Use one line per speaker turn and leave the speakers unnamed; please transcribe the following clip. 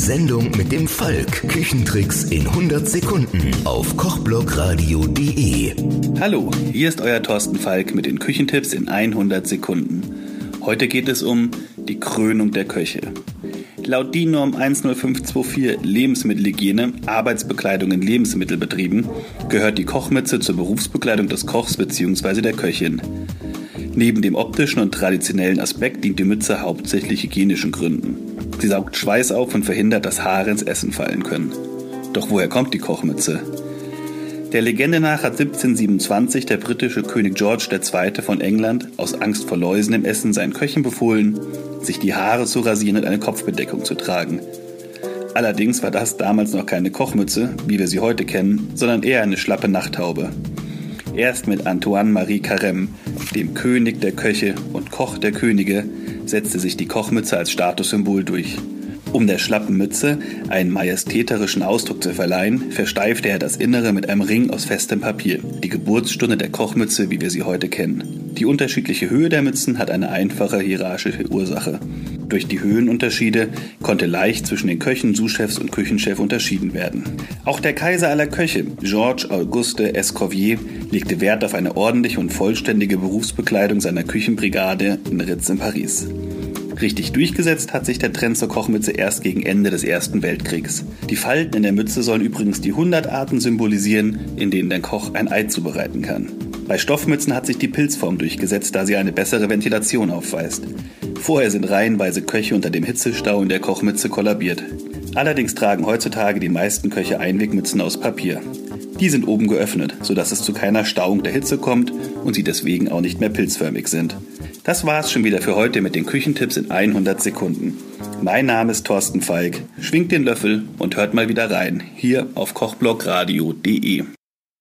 Sendung mit dem Falk. Küchentricks in 100 Sekunden auf kochblogradio.de.
Hallo, hier ist euer Thorsten Falk mit den Küchentipps in 100 Sekunden. Heute geht es um die Krönung der Köche. Laut DIN Norm 10524 Lebensmittelhygiene, Arbeitsbekleidung in Lebensmittelbetrieben gehört die Kochmütze zur Berufsbekleidung des Kochs bzw. der Köchin. Neben dem optischen und traditionellen Aspekt dient die Mütze hauptsächlich hygienischen Gründen. Sie saugt Schweiß auf und verhindert, dass Haare ins Essen fallen können. Doch woher kommt die Kochmütze? Der Legende nach hat 1727 der britische König George II. von England aus Angst vor Läusen im Essen seinen Köchen befohlen, sich die Haare zu rasieren und eine Kopfbedeckung zu tragen. Allerdings war das damals noch keine Kochmütze, wie wir sie heute kennen, sondern eher eine schlappe Nachthaube. Erst mit Antoine Marie Carême, dem König der Köche und Koch der Könige, setzte sich die Kochmütze als Statussymbol durch. Um der schlappen Mütze einen majestäterischen Ausdruck zu verleihen, versteifte er das Innere mit einem Ring aus festem Papier, die Geburtsstunde der Kochmütze, wie wir sie heute kennen. Die unterschiedliche Höhe der Mützen hat eine einfache hierarchische Ursache. Durch die Höhenunterschiede konnte leicht zwischen den Köchen, Sous-Chefs und Küchenchef unterschieden werden. Auch der Kaiser aller Köche, Georges Auguste Escovier, legte Wert auf eine ordentliche und vollständige Berufsbekleidung seiner Küchenbrigade in Ritz in Paris. Richtig durchgesetzt hat sich der Trend zur Kochmütze erst gegen Ende des Ersten Weltkriegs. Die Falten in der Mütze sollen übrigens die 100 Arten symbolisieren, in denen der Koch ein Ei zubereiten kann. Bei Stoffmützen hat sich die Pilzform durchgesetzt, da sie eine bessere Ventilation aufweist. Vorher sind reihenweise Köche unter dem Hitzestau in der Kochmütze kollabiert. Allerdings tragen heutzutage die meisten Köche Einwegmützen aus Papier. Die sind oben geöffnet, sodass es zu keiner Stauung der Hitze kommt und sie deswegen auch nicht mehr pilzförmig sind. Das war's schon wieder für heute mit den Küchentipps in 100 Sekunden. Mein Name ist Thorsten Falk. Schwingt den Löffel und hört mal wieder rein, hier auf kochblogradio.de.